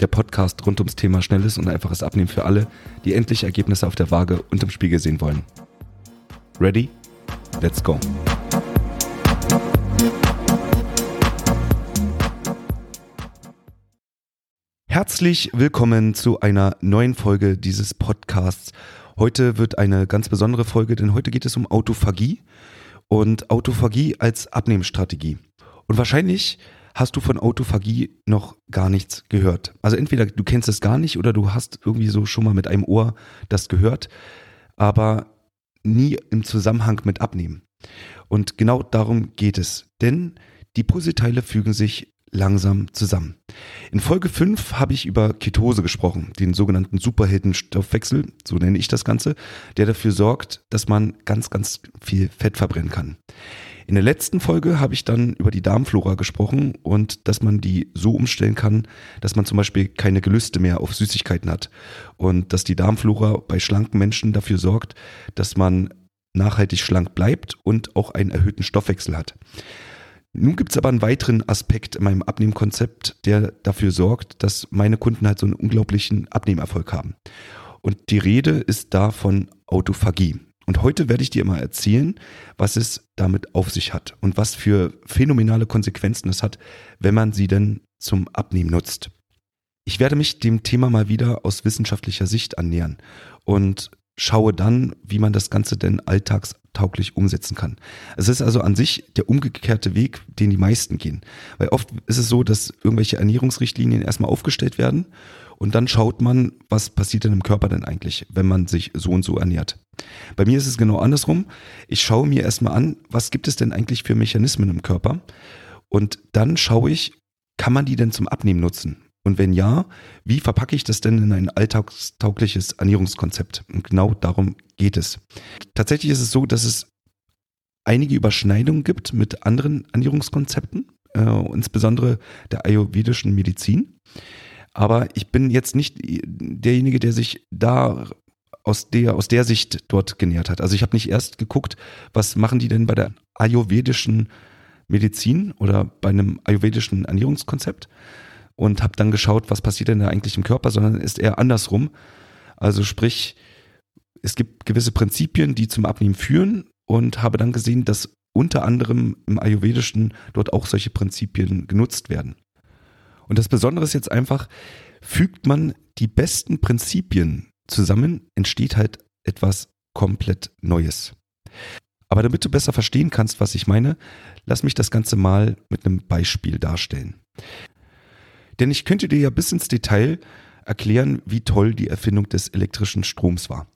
Der Podcast rund ums Thema schnelles und einfaches Abnehmen für alle, die endlich Ergebnisse auf der Waage und im Spiegel sehen wollen. Ready? Let's go. Herzlich willkommen zu einer neuen Folge dieses Podcasts. Heute wird eine ganz besondere Folge, denn heute geht es um Autophagie und Autophagie als Abnehmstrategie. Und wahrscheinlich hast du von Autophagie noch gar nichts gehört. Also entweder du kennst es gar nicht oder du hast irgendwie so schon mal mit einem Ohr das gehört, aber nie im Zusammenhang mit Abnehmen. Und genau darum geht es. Denn die Puzzleteile fügen sich langsam zusammen. In Folge 5 habe ich über Ketose gesprochen, den sogenannten Superheldenstoffwechsel, so nenne ich das Ganze, der dafür sorgt, dass man ganz, ganz viel Fett verbrennen kann. In der letzten Folge habe ich dann über die Darmflora gesprochen und dass man die so umstellen kann, dass man zum Beispiel keine Gelüste mehr auf Süßigkeiten hat. Und dass die Darmflora bei schlanken Menschen dafür sorgt, dass man nachhaltig schlank bleibt und auch einen erhöhten Stoffwechsel hat. Nun gibt es aber einen weiteren Aspekt in meinem Abnehmkonzept, der dafür sorgt, dass meine Kunden halt so einen unglaublichen Abnehmerfolg haben. Und die Rede ist da von Autophagie. Und heute werde ich dir mal erzählen, was es damit auf sich hat und was für phänomenale Konsequenzen es hat, wenn man sie denn zum Abnehmen nutzt. Ich werde mich dem Thema mal wieder aus wissenschaftlicher Sicht annähern und schaue dann, wie man das Ganze denn alltagstauglich umsetzen kann. Es ist also an sich der umgekehrte Weg, den die meisten gehen. Weil oft ist es so, dass irgendwelche Ernährungsrichtlinien erstmal aufgestellt werden und dann schaut man, was passiert denn im Körper denn eigentlich, wenn man sich so und so ernährt. Bei mir ist es genau andersrum. Ich schaue mir erstmal an, was gibt es denn eigentlich für Mechanismen im Körper und dann schaue ich, kann man die denn zum Abnehmen nutzen? Und wenn ja, wie verpacke ich das denn in ein alltagstaugliches Ernährungskonzept? Und genau darum geht es. Tatsächlich ist es so, dass es einige Überschneidungen gibt mit anderen Ernährungskonzepten, äh, insbesondere der ayurvedischen Medizin. Aber ich bin jetzt nicht derjenige, der sich da aus der, aus der Sicht dort genährt hat. Also ich habe nicht erst geguckt, was machen die denn bei der ayurvedischen Medizin oder bei einem ayurvedischen Ernährungskonzept und habe dann geschaut, was passiert denn da eigentlich im Körper, sondern ist eher andersrum. Also sprich, es gibt gewisse Prinzipien, die zum Abnehmen führen und habe dann gesehen, dass unter anderem im Ayurvedischen dort auch solche Prinzipien genutzt werden. Und das Besondere ist jetzt einfach, fügt man die besten Prinzipien zusammen, entsteht halt etwas komplett Neues. Aber damit du besser verstehen kannst, was ich meine, lass mich das Ganze mal mit einem Beispiel darstellen. Denn ich könnte dir ja bis ins Detail erklären, wie toll die Erfindung des elektrischen Stroms war.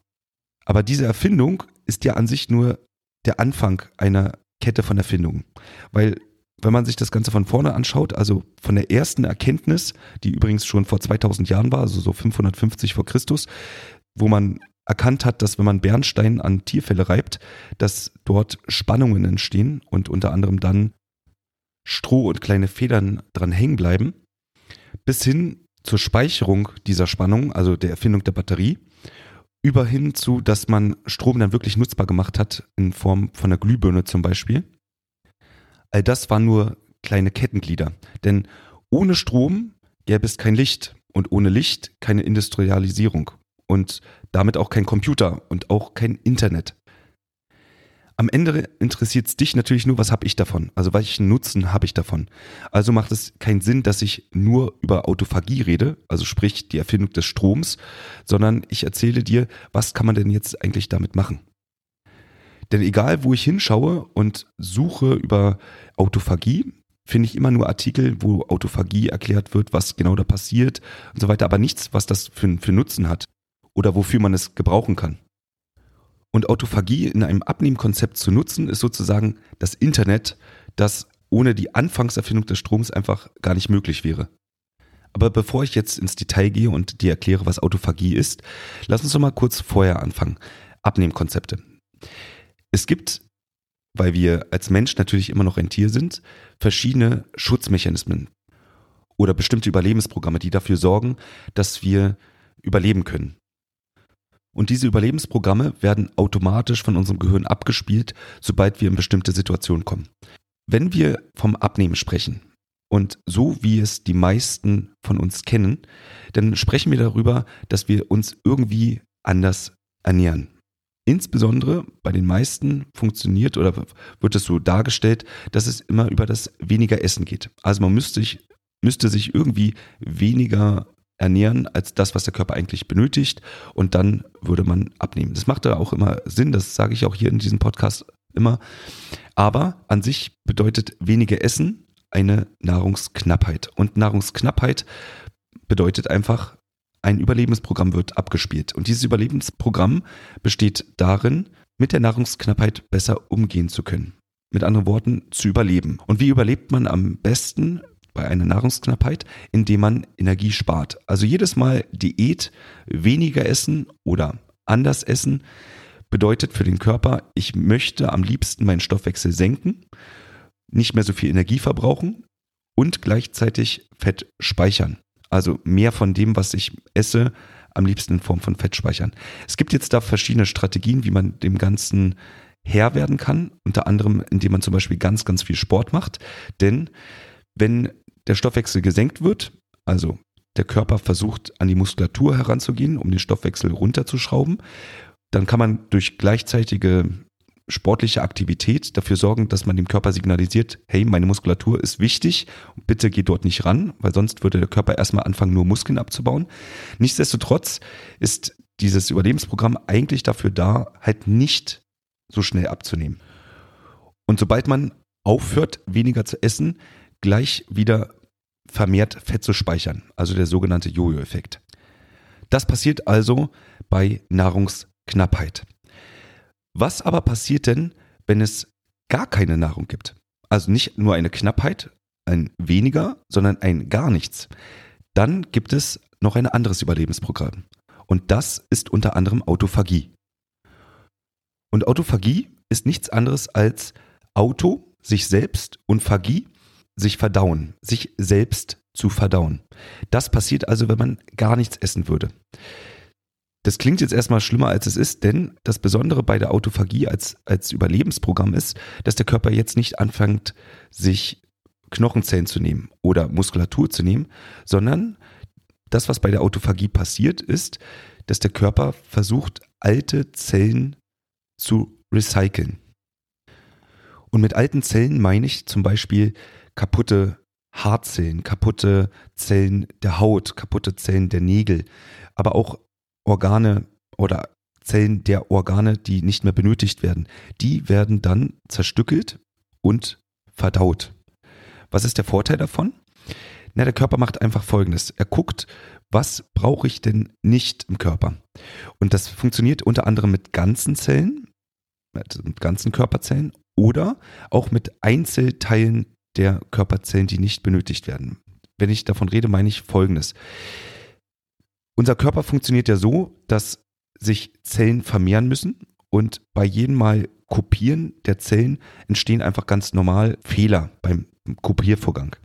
Aber diese Erfindung ist ja an sich nur der Anfang einer Kette von Erfindungen. Weil wenn man sich das Ganze von vorne anschaut, also von der ersten Erkenntnis, die übrigens schon vor 2000 Jahren war, also so 550 vor Christus, wo man erkannt hat, dass wenn man Bernstein an Tierfälle reibt, dass dort Spannungen entstehen und unter anderem dann Stroh und kleine Federn dran hängen bleiben, bis hin zur Speicherung dieser Spannung, also der Erfindung der Batterie, über hin zu, dass man Strom dann wirklich nutzbar gemacht hat in Form von einer Glühbirne zum Beispiel All das waren nur kleine Kettenglieder. Denn ohne Strom gäbe es kein Licht und ohne Licht keine Industrialisierung und damit auch kein Computer und auch kein Internet. Am Ende interessiert es dich natürlich nur, was habe ich davon? Also welchen Nutzen habe ich davon? Also macht es keinen Sinn, dass ich nur über Autophagie rede, also sprich die Erfindung des Stroms, sondern ich erzähle dir, was kann man denn jetzt eigentlich damit machen? Denn egal, wo ich hinschaue und suche über Autophagie, finde ich immer nur Artikel, wo Autophagie erklärt wird, was genau da passiert und so weiter, aber nichts, was das für, für Nutzen hat oder wofür man es gebrauchen kann. Und Autophagie in einem Abnehmkonzept zu nutzen, ist sozusagen das Internet, das ohne die Anfangserfindung des Stroms einfach gar nicht möglich wäre. Aber bevor ich jetzt ins Detail gehe und dir erkläre, was Autophagie ist, lass uns doch mal kurz vorher anfangen. Abnehmkonzepte. Es gibt, weil wir als Mensch natürlich immer noch ein Tier sind, verschiedene Schutzmechanismen oder bestimmte Überlebensprogramme, die dafür sorgen, dass wir überleben können. Und diese Überlebensprogramme werden automatisch von unserem Gehirn abgespielt, sobald wir in bestimmte Situationen kommen. Wenn wir vom Abnehmen sprechen, und so wie es die meisten von uns kennen, dann sprechen wir darüber, dass wir uns irgendwie anders ernähren. Insbesondere bei den meisten funktioniert oder wird es so dargestellt, dass es immer über das weniger Essen geht. Also man müsste sich, müsste sich irgendwie weniger ernähren als das, was der Körper eigentlich benötigt und dann würde man abnehmen. Das macht da auch immer Sinn, das sage ich auch hier in diesem Podcast immer. Aber an sich bedeutet weniger Essen eine Nahrungsknappheit. Und Nahrungsknappheit bedeutet einfach, ein Überlebensprogramm wird abgespielt. Und dieses Überlebensprogramm besteht darin, mit der Nahrungsknappheit besser umgehen zu können. Mit anderen Worten, zu überleben. Und wie überlebt man am besten bei einer Nahrungsknappheit? Indem man Energie spart. Also jedes Mal Diät, weniger essen oder anders essen bedeutet für den Körper, ich möchte am liebsten meinen Stoffwechsel senken nicht mehr so viel Energie verbrauchen und gleichzeitig Fett speichern. Also mehr von dem, was ich esse, am liebsten in Form von Fett speichern. Es gibt jetzt da verschiedene Strategien, wie man dem Ganzen Herr werden kann. Unter anderem, indem man zum Beispiel ganz, ganz viel Sport macht. Denn wenn der Stoffwechsel gesenkt wird, also der Körper versucht an die Muskulatur heranzugehen, um den Stoffwechsel runterzuschrauben, dann kann man durch gleichzeitige sportliche Aktivität dafür sorgen, dass man dem Körper signalisiert, hey, meine Muskulatur ist wichtig, bitte geh dort nicht ran, weil sonst würde der Körper erstmal anfangen, nur Muskeln abzubauen. Nichtsdestotrotz ist dieses Überlebensprogramm eigentlich dafür da, halt nicht so schnell abzunehmen. Und sobald man aufhört, weniger zu essen, gleich wieder vermehrt Fett zu speichern, also der sogenannte Jojo-Effekt. Das passiert also bei Nahrungsknappheit. Was aber passiert denn, wenn es gar keine Nahrung gibt? Also nicht nur eine Knappheit, ein weniger, sondern ein gar nichts. Dann gibt es noch ein anderes Überlebensprogramm. Und das ist unter anderem Autophagie. Und Autophagie ist nichts anderes als Auto, sich selbst und Phagie, sich verdauen, sich selbst zu verdauen. Das passiert also, wenn man gar nichts essen würde. Das klingt jetzt erstmal schlimmer, als es ist, denn das Besondere bei der Autophagie als, als Überlebensprogramm ist, dass der Körper jetzt nicht anfängt, sich Knochenzellen zu nehmen oder Muskulatur zu nehmen, sondern das, was bei der Autophagie passiert, ist, dass der Körper versucht, alte Zellen zu recyceln. Und mit alten Zellen meine ich zum Beispiel kaputte Haarzellen, kaputte Zellen der Haut, kaputte Zellen der Nägel, aber auch Organe oder Zellen der Organe, die nicht mehr benötigt werden, die werden dann zerstückelt und verdaut. Was ist der Vorteil davon? Na, der Körper macht einfach Folgendes. Er guckt, was brauche ich denn nicht im Körper? Und das funktioniert unter anderem mit ganzen Zellen, mit ganzen Körperzellen oder auch mit Einzelteilen der Körperzellen, die nicht benötigt werden. Wenn ich davon rede, meine ich Folgendes. Unser Körper funktioniert ja so, dass sich Zellen vermehren müssen und bei jedem Mal Kopieren der Zellen entstehen einfach ganz normal Fehler beim Kopiervorgang.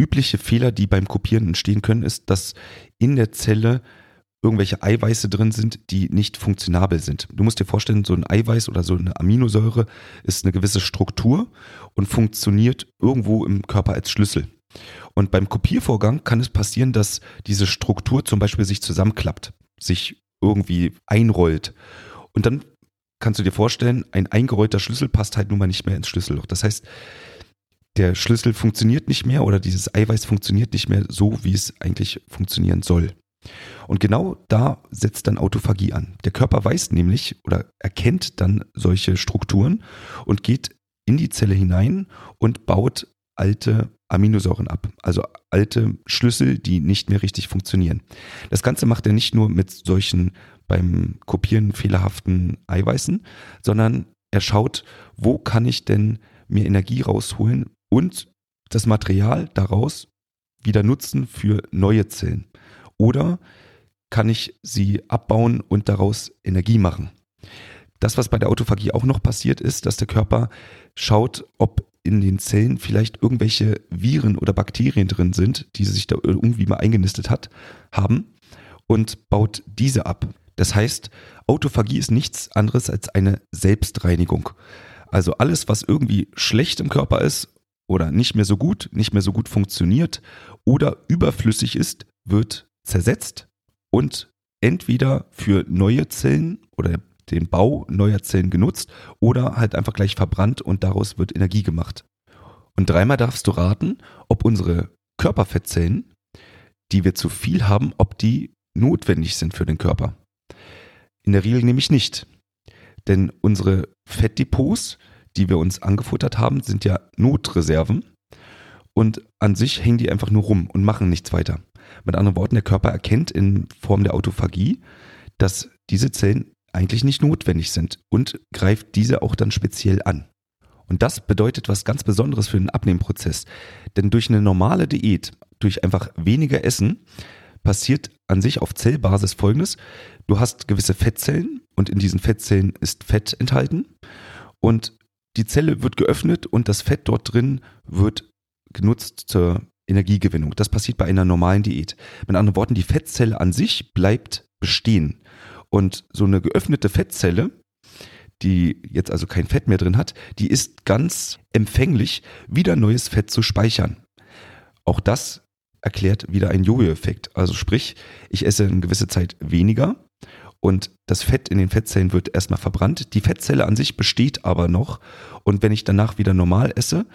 Übliche Fehler, die beim Kopieren entstehen können, ist, dass in der Zelle irgendwelche Eiweiße drin sind, die nicht funktionabel sind. Du musst dir vorstellen, so ein Eiweiß oder so eine Aminosäure ist eine gewisse Struktur und funktioniert irgendwo im Körper als Schlüssel. Und beim Kopiervorgang kann es passieren, dass diese Struktur zum Beispiel sich zusammenklappt, sich irgendwie einrollt. Und dann kannst du dir vorstellen, ein eingerollter Schlüssel passt halt nun mal nicht mehr ins Schlüsselloch. Das heißt, der Schlüssel funktioniert nicht mehr oder dieses Eiweiß funktioniert nicht mehr so, wie es eigentlich funktionieren soll. Und genau da setzt dann Autophagie an. Der Körper weiß nämlich oder erkennt dann solche Strukturen und geht in die Zelle hinein und baut alte Aminosäuren ab, also alte Schlüssel, die nicht mehr richtig funktionieren. Das Ganze macht er nicht nur mit solchen beim Kopieren fehlerhaften Eiweißen, sondern er schaut, wo kann ich denn mir Energie rausholen und das Material daraus wieder nutzen für neue Zellen? Oder kann ich sie abbauen und daraus Energie machen? Das, was bei der Autophagie auch noch passiert, ist, dass der Körper schaut, ob in den Zellen vielleicht irgendwelche Viren oder Bakterien drin sind, die sich da irgendwie mal eingenistet hat, haben und baut diese ab. Das heißt, Autophagie ist nichts anderes als eine Selbstreinigung. Also alles, was irgendwie schlecht im Körper ist oder nicht mehr so gut, nicht mehr so gut funktioniert oder überflüssig ist, wird zersetzt und entweder für neue Zellen oder den Bau neuer Zellen genutzt oder halt einfach gleich verbrannt und daraus wird Energie gemacht. Und dreimal darfst du raten, ob unsere Körperfettzellen, die wir zu viel haben, ob die notwendig sind für den Körper. In der Regel nämlich nicht. Denn unsere Fettdepots, die wir uns angefuttert haben, sind ja Notreserven und an sich hängen die einfach nur rum und machen nichts weiter. Mit anderen Worten, der Körper erkennt in Form der Autophagie, dass diese Zellen eigentlich nicht notwendig sind und greift diese auch dann speziell an. Und das bedeutet was ganz Besonderes für den Abnehmprozess. Denn durch eine normale Diät, durch einfach weniger Essen, passiert an sich auf Zellbasis folgendes. Du hast gewisse Fettzellen und in diesen Fettzellen ist Fett enthalten und die Zelle wird geöffnet und das Fett dort drin wird genutzt zur Energiegewinnung. Das passiert bei einer normalen Diät. Mit anderen Worten, die Fettzelle an sich bleibt bestehen. Und so eine geöffnete Fettzelle, die jetzt also kein Fett mehr drin hat, die ist ganz empfänglich, wieder neues Fett zu speichern. Auch das erklärt wieder einen Jojo-Effekt. Also sprich, ich esse eine gewisse Zeit weniger und das Fett in den Fettzellen wird erstmal verbrannt. Die Fettzelle an sich besteht aber noch und wenn ich danach wieder normal esse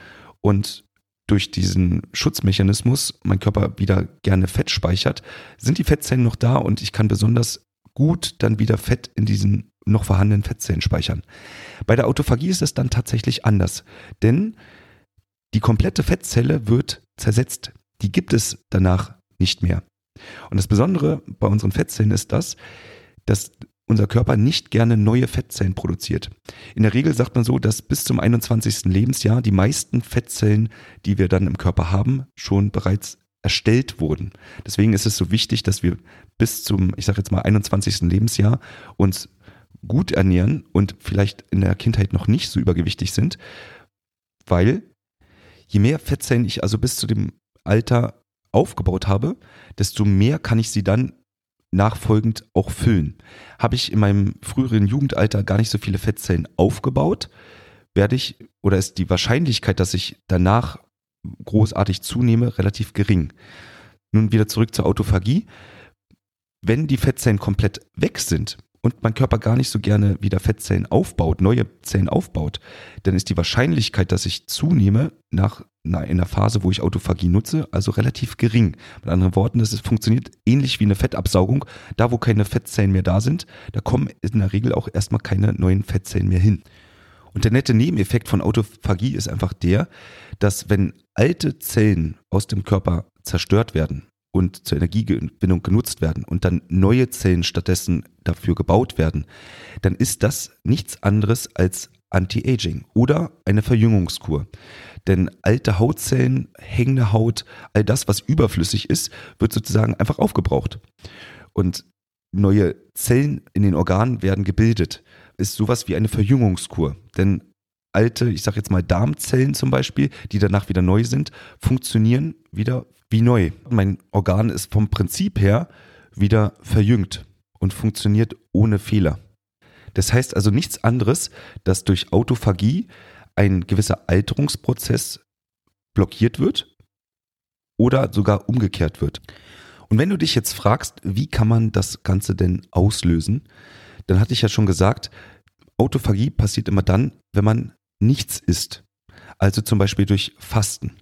und durch diesen Schutzmechanismus mein Körper wieder gerne Fett speichert, sind die Fettzellen noch da und ich kann besonders gut dann wieder Fett in diesen noch vorhandenen Fettzellen speichern. Bei der Autophagie ist es dann tatsächlich anders, denn die komplette Fettzelle wird zersetzt die gibt es danach nicht mehr. Und das Besondere bei unseren Fettzellen ist das, dass unser Körper nicht gerne neue Fettzellen produziert. In der Regel sagt man so, dass bis zum 21. Lebensjahr die meisten Fettzellen, die wir dann im Körper haben, schon bereits erstellt wurden. Deswegen ist es so wichtig, dass wir bis zum, ich sage jetzt mal, 21. Lebensjahr uns gut ernähren und vielleicht in der Kindheit noch nicht so übergewichtig sind, weil je mehr Fettzellen ich also bis zu dem Alter aufgebaut habe, desto mehr kann ich sie dann nachfolgend auch füllen. Habe ich in meinem früheren Jugendalter gar nicht so viele Fettzellen aufgebaut, werde ich oder ist die Wahrscheinlichkeit, dass ich danach großartig zunehme, relativ gering. Nun wieder zurück zur Autophagie. Wenn die Fettzellen komplett weg sind, und mein Körper gar nicht so gerne wieder Fettzellen aufbaut, neue Zellen aufbaut, dann ist die Wahrscheinlichkeit, dass ich zunehme nach einer Phase, wo ich Autophagie nutze, also relativ gering. Mit anderen Worten, es funktioniert ähnlich wie eine Fettabsaugung. Da, wo keine Fettzellen mehr da sind, da kommen in der Regel auch erstmal keine neuen Fettzellen mehr hin. Und der nette Nebeneffekt von Autophagie ist einfach der, dass wenn alte Zellen aus dem Körper zerstört werden, und zur Energiegewinnung genutzt werden und dann neue Zellen stattdessen dafür gebaut werden, dann ist das nichts anderes als Anti-Aging oder eine Verjüngungskur. Denn alte Hautzellen, hängende Haut, all das, was überflüssig ist, wird sozusagen einfach aufgebraucht. Und neue Zellen in den Organen werden gebildet. Ist sowas wie eine Verjüngungskur. Denn alte, ich sage jetzt mal Darmzellen zum Beispiel, die danach wieder neu sind, funktionieren wieder wie neu. Mein Organ ist vom Prinzip her wieder verjüngt und funktioniert ohne Fehler. Das heißt also nichts anderes, dass durch Autophagie ein gewisser Alterungsprozess blockiert wird oder sogar umgekehrt wird. Und wenn du dich jetzt fragst, wie kann man das Ganze denn auslösen, dann hatte ich ja schon gesagt, Autophagie passiert immer dann, wenn man nichts isst. Also zum Beispiel durch Fasten.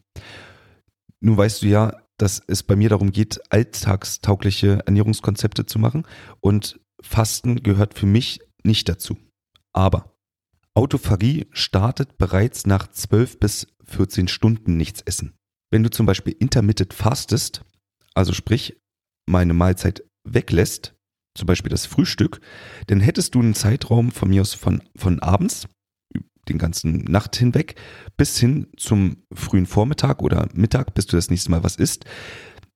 Nun weißt du ja, dass es bei mir darum geht, alltagstaugliche Ernährungskonzepte zu machen und Fasten gehört für mich nicht dazu. Aber Autophagie startet bereits nach 12 bis 14 Stunden nichts essen. Wenn du zum Beispiel intermittent fastest, also sprich meine Mahlzeit weglässt, zum Beispiel das Frühstück, dann hättest du einen Zeitraum von mir aus von, von abends den ganzen Nacht hinweg bis hin zum frühen Vormittag oder Mittag, bis du das nächste Mal was isst,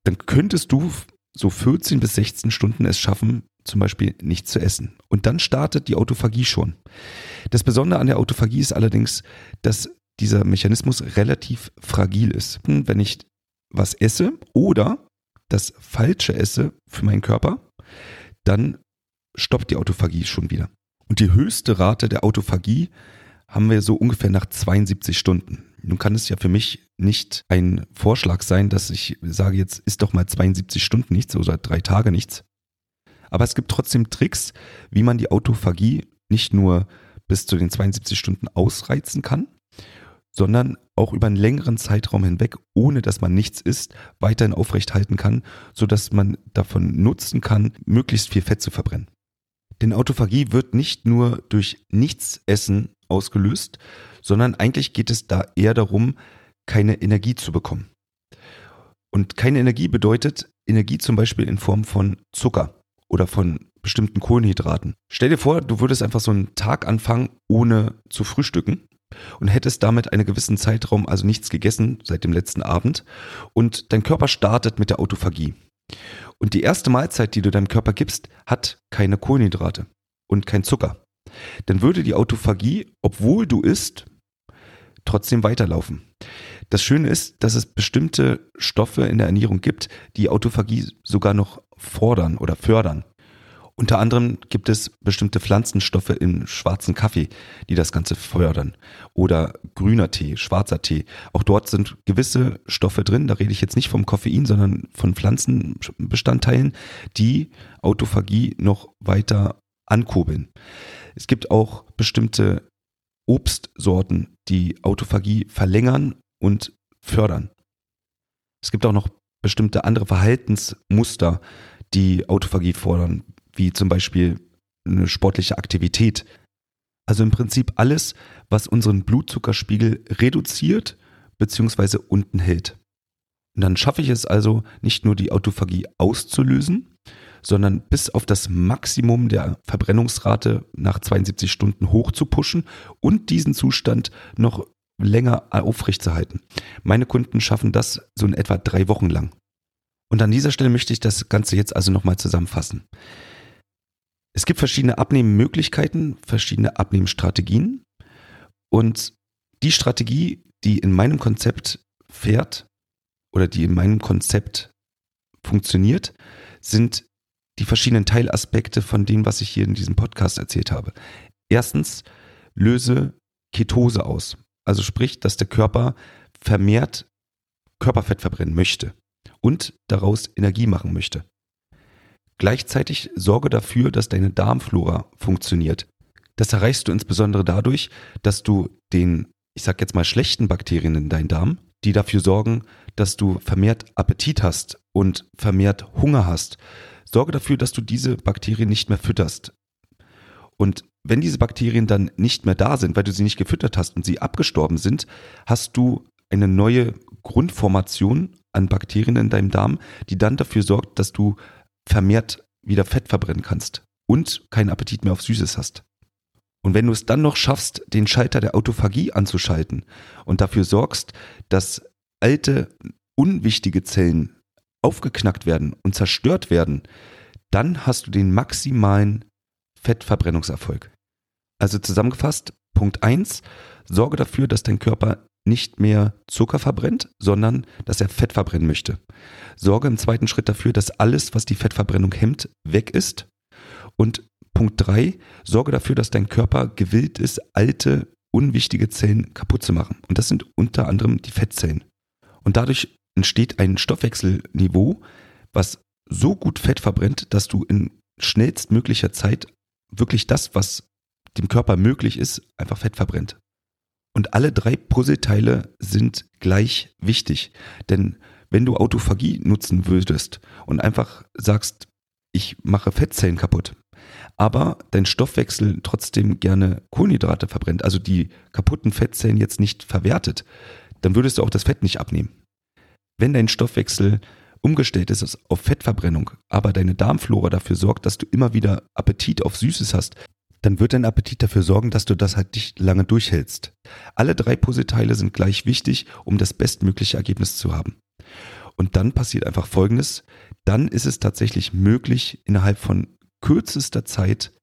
dann könntest du so 14 bis 16 Stunden es schaffen, zum Beispiel nichts zu essen. Und dann startet die Autophagie schon. Das Besondere an der Autophagie ist allerdings, dass dieser Mechanismus relativ fragil ist. Wenn ich was esse oder das Falsche esse für meinen Körper, dann stoppt die Autophagie schon wieder. Und die höchste Rate der Autophagie haben wir so ungefähr nach 72 Stunden. Nun kann es ja für mich nicht ein Vorschlag sein, dass ich sage, jetzt ist doch mal 72 Stunden nichts oder drei Tage nichts. Aber es gibt trotzdem Tricks, wie man die Autophagie nicht nur bis zu den 72 Stunden ausreizen kann, sondern auch über einen längeren Zeitraum hinweg, ohne dass man nichts isst, weiterhin aufrechthalten kann, sodass man davon nutzen kann, möglichst viel Fett zu verbrennen. Denn Autophagie wird nicht nur durch Nichtsessen ausgelöst, sondern eigentlich geht es da eher darum, keine Energie zu bekommen. Und keine Energie bedeutet Energie zum Beispiel in Form von Zucker oder von bestimmten Kohlenhydraten. Stell dir vor, du würdest einfach so einen Tag anfangen, ohne zu frühstücken und hättest damit einen gewissen Zeitraum also nichts gegessen seit dem letzten Abend und dein Körper startet mit der Autophagie. Und die erste Mahlzeit, die du deinem Körper gibst, hat keine Kohlenhydrate und kein Zucker. Dann würde die Autophagie, obwohl du isst, trotzdem weiterlaufen. Das Schöne ist, dass es bestimmte Stoffe in der Ernährung gibt, die Autophagie sogar noch fordern oder fördern. Unter anderem gibt es bestimmte Pflanzenstoffe im schwarzen Kaffee, die das Ganze fördern. Oder grüner Tee, schwarzer Tee. Auch dort sind gewisse Stoffe drin. Da rede ich jetzt nicht vom Koffein, sondern von Pflanzenbestandteilen, die Autophagie noch weiter ankurbeln. Es gibt auch bestimmte Obstsorten, die Autophagie verlängern und fördern. Es gibt auch noch bestimmte andere Verhaltensmuster, die Autophagie fordern wie zum Beispiel eine sportliche Aktivität. Also im Prinzip alles, was unseren Blutzuckerspiegel reduziert bzw. unten hält. Und dann schaffe ich es also nicht nur die Autophagie auszulösen, sondern bis auf das Maximum der Verbrennungsrate nach 72 Stunden hoch zu pushen und diesen Zustand noch länger aufrechtzuerhalten. Meine Kunden schaffen das so in etwa drei Wochen lang. Und an dieser Stelle möchte ich das Ganze jetzt also nochmal zusammenfassen. Es gibt verschiedene Abnehmmöglichkeiten, verschiedene Abnehmstrategien. Und die Strategie, die in meinem Konzept fährt oder die in meinem Konzept funktioniert, sind die verschiedenen Teilaspekte von dem, was ich hier in diesem Podcast erzählt habe. Erstens, löse Ketose aus. Also sprich, dass der Körper vermehrt Körperfett verbrennen möchte und daraus Energie machen möchte. Gleichzeitig sorge dafür, dass deine Darmflora funktioniert. Das erreichst du insbesondere dadurch, dass du den, ich sag jetzt mal, schlechten Bakterien in deinem Darm, die dafür sorgen, dass du vermehrt Appetit hast und vermehrt Hunger hast, sorge dafür, dass du diese Bakterien nicht mehr fütterst. Und wenn diese Bakterien dann nicht mehr da sind, weil du sie nicht gefüttert hast und sie abgestorben sind, hast du eine neue Grundformation an Bakterien in deinem Darm, die dann dafür sorgt, dass du vermehrt wieder Fett verbrennen kannst und keinen Appetit mehr auf Süßes hast. Und wenn du es dann noch schaffst, den Schalter der Autophagie anzuschalten und dafür sorgst, dass alte, unwichtige Zellen aufgeknackt werden und zerstört werden, dann hast du den maximalen Fettverbrennungserfolg. Also zusammengefasst, Punkt 1, sorge dafür, dass dein Körper nicht mehr Zucker verbrennt, sondern dass er Fett verbrennen möchte. Sorge im zweiten Schritt dafür, dass alles, was die Fettverbrennung hemmt, weg ist. Und Punkt 3, sorge dafür, dass dein Körper gewillt ist, alte, unwichtige Zellen kaputt zu machen. Und das sind unter anderem die Fettzellen. Und dadurch entsteht ein Stoffwechselniveau, was so gut Fett verbrennt, dass du in schnellstmöglicher Zeit wirklich das, was dem Körper möglich ist, einfach Fett verbrennt. Und alle drei Puzzleteile sind gleich wichtig. Denn wenn du Autophagie nutzen würdest und einfach sagst, ich mache Fettzellen kaputt, aber dein Stoffwechsel trotzdem gerne Kohlenhydrate verbrennt, also die kaputten Fettzellen jetzt nicht verwertet, dann würdest du auch das Fett nicht abnehmen. Wenn dein Stoffwechsel umgestellt ist auf Fettverbrennung, aber deine Darmflora dafür sorgt, dass du immer wieder Appetit auf Süßes hast, dann wird dein Appetit dafür sorgen, dass du das halt nicht lange durchhältst. Alle drei Puzzleteile sind gleich wichtig, um das bestmögliche Ergebnis zu haben. Und dann passiert einfach Folgendes. Dann ist es tatsächlich möglich, innerhalb von kürzester Zeit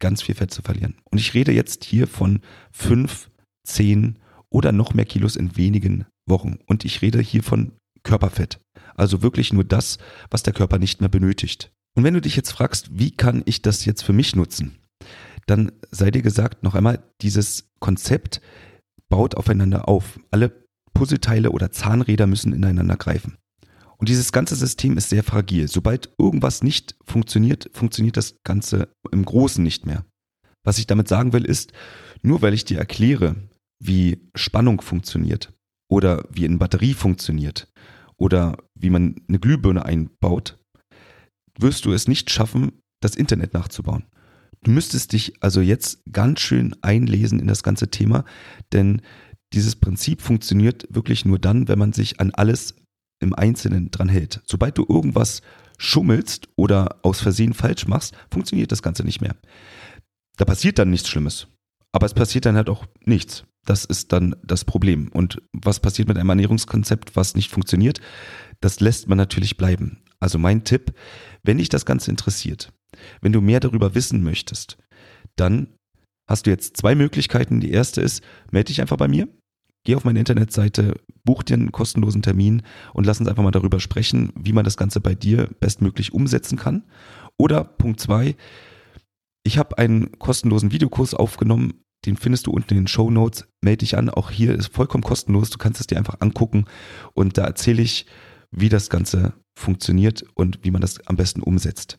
ganz viel Fett zu verlieren. Und ich rede jetzt hier von fünf, zehn oder noch mehr Kilos in wenigen Wochen. Und ich rede hier von Körperfett. Also wirklich nur das, was der Körper nicht mehr benötigt. Und wenn du dich jetzt fragst, wie kann ich das jetzt für mich nutzen, dann sei dir gesagt, noch einmal, dieses Konzept baut aufeinander auf. Alle Puzzleteile oder Zahnräder müssen ineinander greifen. Und dieses ganze System ist sehr fragil. Sobald irgendwas nicht funktioniert, funktioniert das Ganze im Großen nicht mehr. Was ich damit sagen will, ist, nur weil ich dir erkläre, wie Spannung funktioniert oder wie eine Batterie funktioniert oder wie man eine Glühbirne einbaut, wirst du es nicht schaffen, das Internet nachzubauen. Du müsstest dich also jetzt ganz schön einlesen in das ganze Thema, denn dieses Prinzip funktioniert wirklich nur dann, wenn man sich an alles im Einzelnen dran hält. Sobald du irgendwas schummelst oder aus Versehen falsch machst, funktioniert das Ganze nicht mehr. Da passiert dann nichts Schlimmes. Aber es passiert dann halt auch nichts. Das ist dann das Problem. Und was passiert mit einem Ernährungskonzept, was nicht funktioniert? Das lässt man natürlich bleiben. Also mein Tipp, wenn dich das Ganze interessiert, wenn du mehr darüber wissen möchtest, dann hast du jetzt zwei Möglichkeiten. Die erste ist, melde dich einfach bei mir. Geh auf meine Internetseite, buch dir einen kostenlosen Termin und lass uns einfach mal darüber sprechen, wie man das Ganze bei dir bestmöglich umsetzen kann. Oder Punkt zwei, ich habe einen kostenlosen Videokurs aufgenommen, den findest du unten in den Show Notes. Melde dich an, auch hier ist vollkommen kostenlos. Du kannst es dir einfach angucken und da erzähle ich, wie das Ganze funktioniert und wie man das am besten umsetzt.